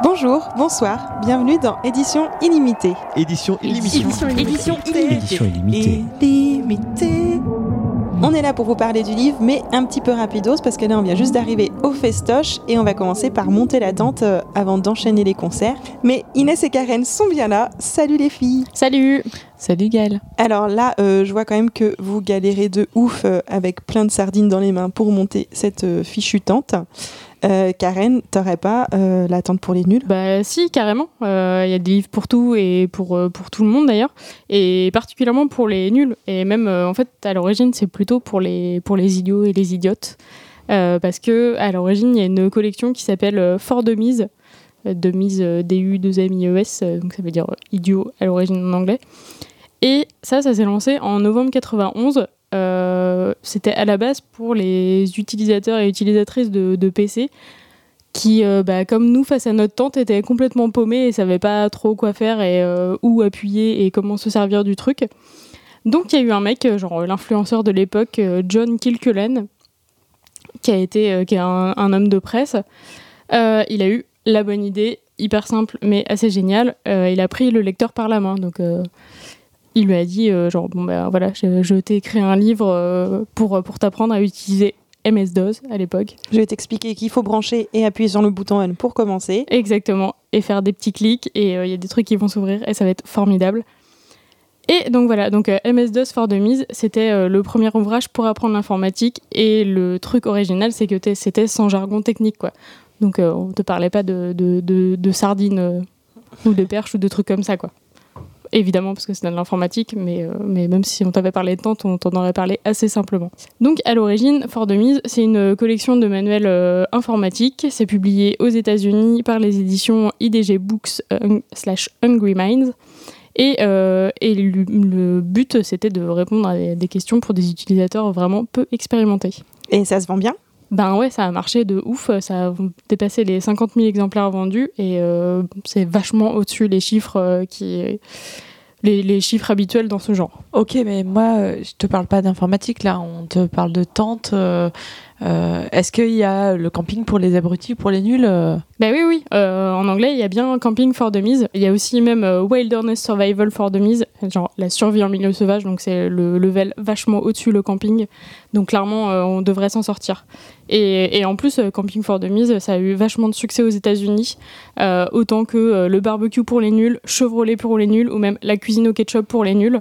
Bonjour, bonsoir, bienvenue dans Édition Illimitée. Édition illimitée. Édition illimitée. Édition illimitée. Illimitée. On est là pour vous parler du livre, mais un petit peu rapidos parce que là on vient juste d'arriver au festoche et on va commencer par monter la tente euh, avant d'enchaîner les concerts. Mais Inès et Karen sont bien là. Salut les filles. Salut Salut Gaëlle. Alors là, euh, je vois quand même que vous galérez de ouf euh, avec plein de sardines dans les mains pour monter cette euh, fichue tente. Euh, Karen, t'aurais pas euh, la tente pour les nuls? Bah si, carrément. Euh, Il y a des livres pour tout et pour, euh, pour tout le monde d'ailleurs. Et particulièrement pour les nuls. Et même, euh, en fait, à l'origine, c'est plutôt pour les, pour les idiots et les idiotes. Parce que à l'origine, il y a une collection qui s'appelle Fort de mise. De mise euh, D-U-2-M-I-E-S. euh, Donc ça veut dire idiot à l'origine en anglais. Et ça, ça s'est lancé en novembre 91. Euh, C'était à la base pour les utilisateurs et utilisatrices de, PC qui, euh, bah, comme nous, face à notre tente, étaient complètement paumés et savaient pas trop quoi faire et euh, où appuyer et comment se servir du truc. Donc il y a eu un mec, genre l'influenceur de l'époque, John Kilcullen, qui a été, qui est un, un homme de presse. Il a eu la bonne idée, hyper simple mais assez géniale. Il a pris le lecteur par la main, donc il lui a dit, euh, genre bon ben voilà, je, je t'ai écrit un livre euh, pour pour t'apprendre à utiliser MS-DOS à l'époque. Je vais t'expliquer qu'il faut brancher et appuyer sur le bouton on pour commencer. Exactement. Et faire des petits clics et euh, il y a des trucs qui vont s'ouvrir et ça va être formidable. Et donc voilà, donc euh, MS-DOS Fort de mise, c'était euh, le premier ouvrage pour apprendre l'informatique et le truc original, c'est que c'était sans jargon technique quoi. Donc euh, on te parlait pas de, de, de, de sardines euh, ou de perches ou de trucs comme ça quoi. Évidemment parce que c'est de l'informatique, mais, euh, mais même si on t'avait parlé de tente, on t'en aurait parlé assez simplement. Donc à l'origine, Fort de mise, c'est une collection de manuels euh, informatiques. C'est publié aux États-Unis par les éditions IDG Books euh, slash Hungry Minds. Et, le, but, c'était de répondre à des questions pour des utilisateurs vraiment peu expérimentés. Et ça se vend bien? Ben ouais, ça a marché de ouf. Ça a dépassé les 50 000 exemplaires vendus et euh, c'est vachement au-dessus les chiffres euh, qui les, chiffres habituels dans ce genre. Ok, mais moi, euh, je te parle pas d'informatique là, on te parle de tente. euh, euh, Est-ce qu'il y a le camping pour les abrutis, pour les nuls euh Ben oui, oui. Euh, en anglais, il y a bien Camping for Dummies. Il y a aussi même euh, Wilderness Survival for Dummies, genre la survie en milieu sauvage. Donc c'est le level vachement au-dessus le camping. Donc clairement, euh, on devrait s'en sortir. Et, en plus, euh, Camping for Dummies, ça a eu vachement de succès aux États-Unis, euh, autant que euh, le barbecue pour les nuls, Chevrolet pour les nuls, ou même la cuisine au ketchup pour les nuls.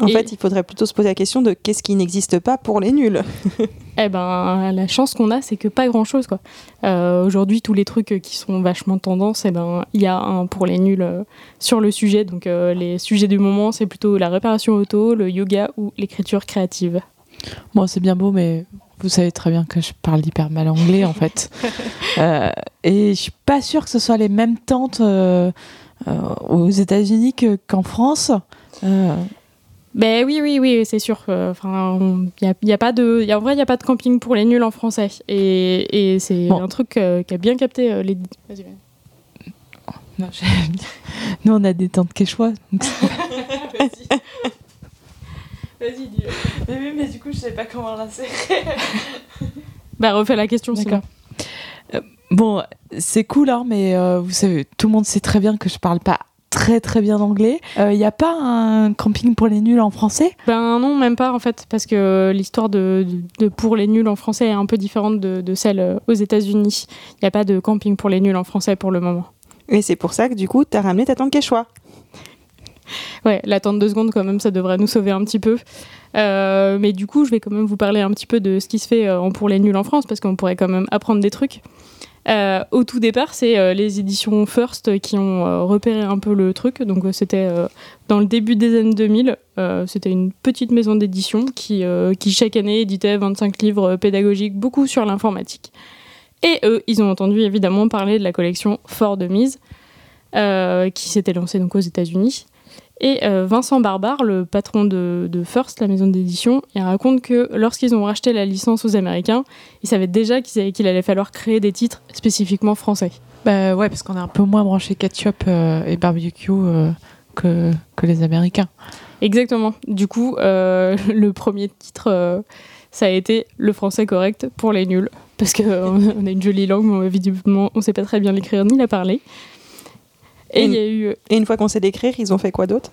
En Et- fait, il faudrait plutôt se poser la question de qu'est-ce qui n'existe pas pour les nuls Eh ben, la chance qu'on a, c'est que pas grand-chose, quoi. Euh, Aujourd'hui, tous les trucs qui sont vachement tendance, eh ben, il y a un pour les nuls euh, sur le sujet. Donc, euh, les sujets du moment, c'est plutôt la réparation auto, le yoga ou l'écriture créative. Bon, c'est bien beau, mais vous savez très bien que je parle hyper mal anglais en fait. Euh, et je suis pas sûre que ce soit les mêmes tentes euh, euh, aux États-Unis que- qu'en France. Ben oui, oui, oui, c'est sûr. euh, Enfin, il y a, y a pas de, y a, en vrai, il y a pas de camping pour les nuls en français. Et, et c'est Bon. un truc euh, qui a bien capté euh, les. Vas-y, vas-y. non, j'ai- Nous, on a des tentes quechua. donc c'est- Vas-y, dis. mais oui, mais du coup, je sais pas comment l'insérer. Bah, refais la question. D'accord. Euh, Bon, c'est cool, hein, mais euh, vous savez, tout le monde sait très bien que je parle pas très très bien anglais. Il n'y a pas un camping pour les nuls en français? Ben non, même pas en fait, parce que l'histoire de, de- de pour les nuls en français est un peu différente de, de celle euh, aux États-Unis. Il n'y a pas de camping pour les nuls en français pour le moment. Et c'est pour ça que du coup, t'as ramené ta tente Quechua. Ouais, l'attente deux secondes quand même, ça devrait nous sauver un petit peu. Euh, mais du coup, je vais quand même vous parler un petit peu de ce qui se fait euh, en pour les nuls en France, parce qu'on pourrait quand même apprendre des trucs. Euh, au tout départ, c'est euh, les éditions First qui ont euh, repéré un peu le truc. Donc, c'était dans le début des années 2000. Euh, c'était une petite maison d'édition qui, chaque année, éditait 25 livres pédagogiques, beaucoup sur l'informatique. Et eux, ils ont entendu évidemment parler de la collection Fort de mise, qui s'était lancée donc aux États-Unis. Et euh, Vincent Barbare, le patron de, de First, la maison d'édition, il raconte que lorsqu'ils ont racheté la licence aux Américains, ils savaient déjà qu'il allait falloir créer des titres spécifiquement français. Bah ouais, parce qu'on est un peu moins branché ketchup euh, et barbecue euh, que, que les Américains. Exactement. Du coup, euh, le premier titre, ça a été le français correct pour les nuls. Parce qu'on a une jolie langue, mais on ne sait pas très bien l'écrire ni la parler. Et, il y a eu... et une fois qu'on sait l'écrire, ils ont fait quoi d'autre?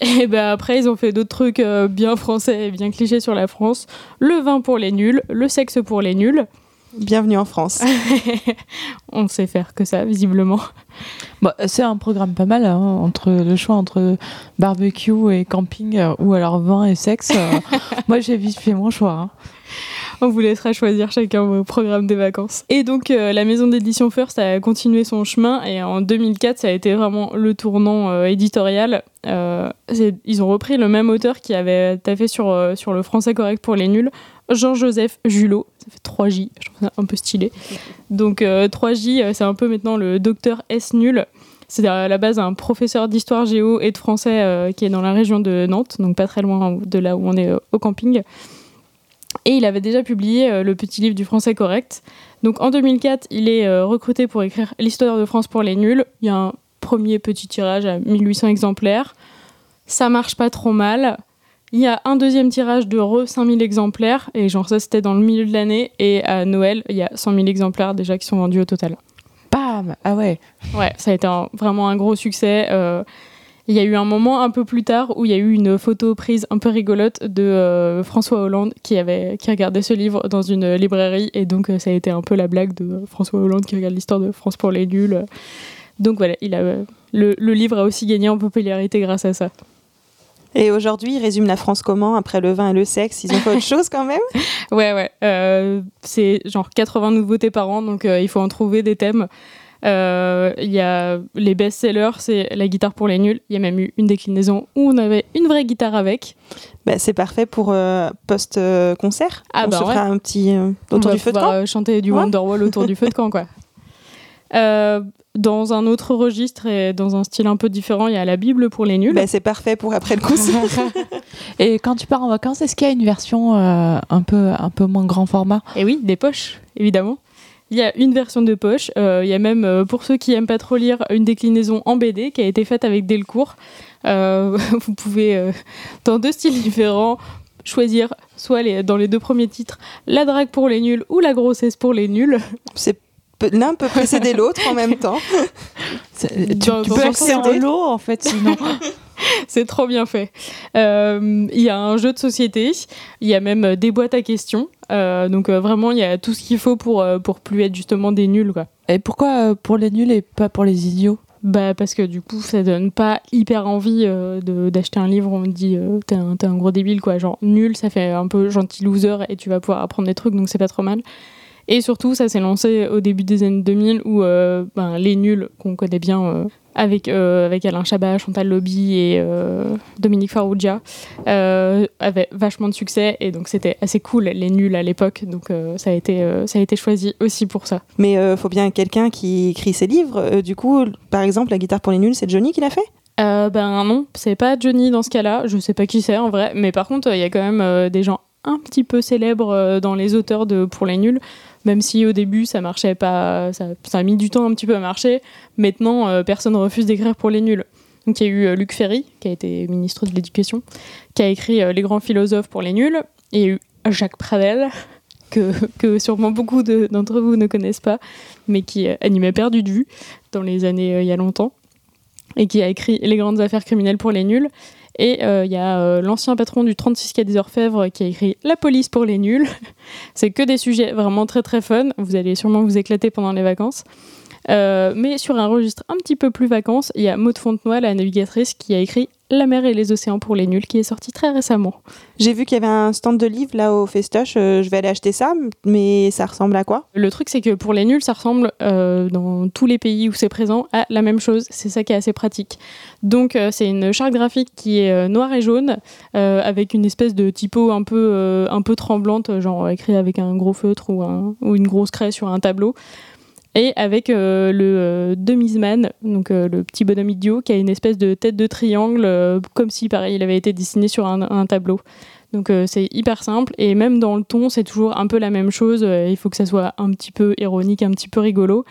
Et ben après, ils ont fait d'autres trucs bien français et bien clichés sur la France. Le vin pour les nuls, le sexe pour les nuls. Bienvenue en France. on ne sait faire que ça, visiblement. Bah, c'est un programme pas mal, hein, entre le choix entre barbecue et camping, euh, ou alors vin et sexe. Euh, moi, j'ai vite fait mon choix. Hein. On vous laissera choisir chacun vos programmes des vacances. Et donc, euh, la maison d'édition First a continué son chemin, et en 2004, ça a été vraiment le tournant éditorial. ils ont repris le même auteur qui avait taffé sur, sur le français correct pour les nuls, Jean-Joseph Julot, ça fait 3J, je trouve ça un peu stylé. Donc 3J, euh, c'est un peu maintenant le docteur S nul. C'est à la base un professeur d'histoire géo et de français euh, qui est dans la région de Nantes, donc pas très loin de là où on est euh, au camping. Et il avait déjà publié le petit livre du français correct. Donc en 2004, il est recruté pour écrire l'histoire de France pour les nuls. Il y a un premier petit tirage à 1800 exemplaires. Ça marche pas trop mal. Il y a un deuxième tirage de re 5000 exemplaires, et genre ça c'était dans le milieu de l'année, et à Noël, il y a 100 000 exemplaires déjà qui sont vendus au total. Bam Ah ouais Ouais, ça a été vraiment un gros succès. Euh, il y a eu un moment un peu plus tard où il y a eu une photo prise un peu rigolote de euh, François Hollande qui, avait, qui regardait ce livre dans une librairie, et donc euh, ça a été un peu la blague de François Hollande qui regarde l'histoire de France pour les nuls. Donc voilà, il a, le, le livre a aussi gagné en popularité grâce à ça. Et aujourd'hui, ils résument la France comment Après le vin et le sexe, ils ont fait autre chose quand même? Ouais, ouais. Euh, c'est genre 80 nouveautés par an, donc euh, il faut en trouver des thèmes. Euh, il y a les best-sellers, c'est la guitare pour les nuls. Il y a même eu une déclinaison où on avait une vraie guitare avec. Bah, c'est parfait pour post-concert. Ah on bah se fera un petit autour du feu de camp. chanter du Wonderwall autour du feu de camp, quoi. Dans un autre registre et dans un style un peu différent, il y a la Bible pour les nuls. Bah, c'est parfait pour après le concert. et quand tu pars en vacances, est-ce qu'il y a une version euh, un, peu, un peu moins grand format? Et oui, des poches, évidemment. Il y a une version de poche. Euh, il y a même, euh, pour ceux qui aiment pas trop lire, une déclinaison en BD qui a été faite avec Delcourt. vous pouvez, dans deux styles différents, choisir soit les, dans les deux premiers titres la drague pour les nuls ou la grossesse pour les nuls. C'est l'un peut précéder l'autre en même temps. Tu, tu peux accéder l'eau en fait sinon. C'est trop bien fait. Euh, il y a un jeu de société, il y a même des boîtes à questions. Euh, donc euh, vraiment, il y a tout ce qu'il faut pour, pour plus être justement des nuls. Quoi. Et pourquoi pour les nuls et pas pour les idiots? Bah parce que du coup ça donne pas hyper envie d'acheter un livre où on me dit t'es un, un, gros débile quoi genre nul ça fait un peu gentil loser et tu vas pouvoir apprendre des trucs donc c'est pas trop mal et surtout, ça s'est lancé au début des années 2000 où euh, ben, les nuls qu'on connaît bien euh, avec, euh, avec Alain Chabat, Chantal Lobby et Dominique Farrugia avaient vachement de succès. Et donc c'était assez cool les nuls à l'époque. Donc ça, a été, ça a été choisi aussi pour ça. Mais il faut bien quelqu'un qui écrit ses livres. du coup, par exemple, la guitare pour les nuls, c'est Johnny qui l'a fait? Ben non, c'est pas Johnny dans ce cas-là, je sais pas qui c'est en vrai, mais par contre il y a quand même des gens un petit peu célèbres dans les auteurs de Pour les nuls même si au début ça marchait pas, ça, a mis du temps un petit peu à marcher. Maintenant, euh, personne ne refuse d'écrire pour les nuls. Donc il y a eu euh, Luc Ferry, qui a été ministre de l'Éducation, qui a écrit euh, Les grands philosophes pour les nuls. Et il y a eu Jacques Pradel, que, sûrement beaucoup d'entre vous ne connaissent pas, mais qui animait Perdu de vue dans les années il y a longtemps, et qui a écrit Les grandes affaires criminelles pour les nuls. Et euh, il y a euh, l'ancien patron du 36 quai des Orfèvres qui a écrit La police pour les nuls. C'est que des sujets vraiment très très fun. Vous allez sûrement vous éclater pendant les vacances. Euh, mais sur un registre un petit peu plus vacances, il y a Maud Fontenoy, la navigatrice, qui a écrit La mer et les océans pour les nuls, qui est sorti très récemment. J'ai vu qu'il y avait un stand de livres là au Festoche. Euh, je vais aller acheter ça, mais ça ressemble à quoi? Le truc, c'est que pour les nuls, ça ressemble euh, dans tous les pays où c'est présent à la même chose. C'est ça qui est assez pratique. Donc, c'est une charte graphique qui est noire et jaune, avec une espèce de typo un peu, un peu tremblante, genre écrit avec un gros feutre ou, ou une grosse craie sur un tableau et avec euh, le euh, Demisman, donc euh, le petit bonhomme idiot, qui a une espèce de tête de triangle, comme si pareil il avait été dessiné sur un, tableau. Donc c'est hyper simple et même dans le ton c'est toujours un peu la même chose. il faut que ça soit un petit peu ironique, un petit peu rigolo.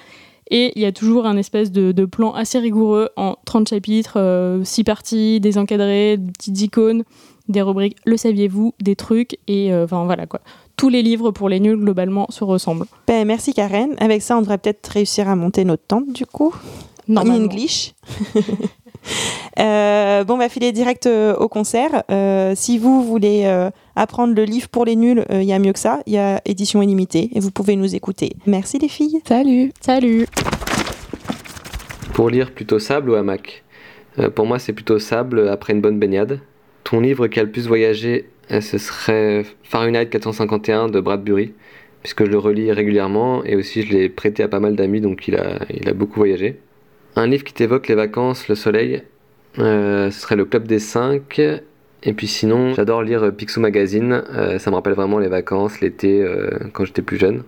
Et il y a toujours un espèce de, plan assez rigoureux en 30 chapitres, 6 parties, des encadrés, des petites icônes, des rubriques le saviez-vous, des trucs, et enfin voilà quoi tous les livres pour les nuls globalement se ressemblent. Ben, merci Karen. Avec ça, on devrait peut-être réussir à monter notre tente du coup. En English. euh, bon, on va filer direct euh, au concert. Euh, si vous voulez euh, apprendre le livre pour les nuls, il y a mieux que ça. Il y a édition illimitée et vous pouvez nous écouter. Merci les filles. Salut. Salut. Pour lire plutôt sable ou hamac? Pour moi, c'est plutôt sable après une bonne baignade. Ton livre qui a le plus voyagé ce serait Fahrenheit 451 de Bradbury, puisque je le relis régulièrement et aussi je l'ai prêté à pas mal d'amis, donc il a, beaucoup voyagé. Un livre qui t'évoque les vacances, le soleil, euh, ce serait Le Club des 5. Et puis sinon, j'adore lire Picsou Magazine, euh, ça me rappelle vraiment les vacances, l'été, euh, quand j'étais plus jeune.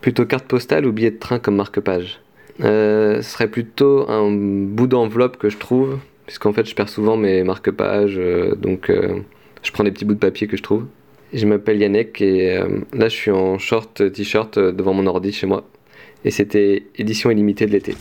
Plutôt carte postale ou billet de train comme marque-page? Ce serait plutôt un bout d'enveloppe que je trouve, puisqu'en fait je perds souvent mes marque-pages, donc je prends des petits bouts de papier que je trouve. Je m'appelle Yannick et euh, là je suis en short t-shirt euh, devant mon ordi chez moi. Et c'était édition illimitée de l'été.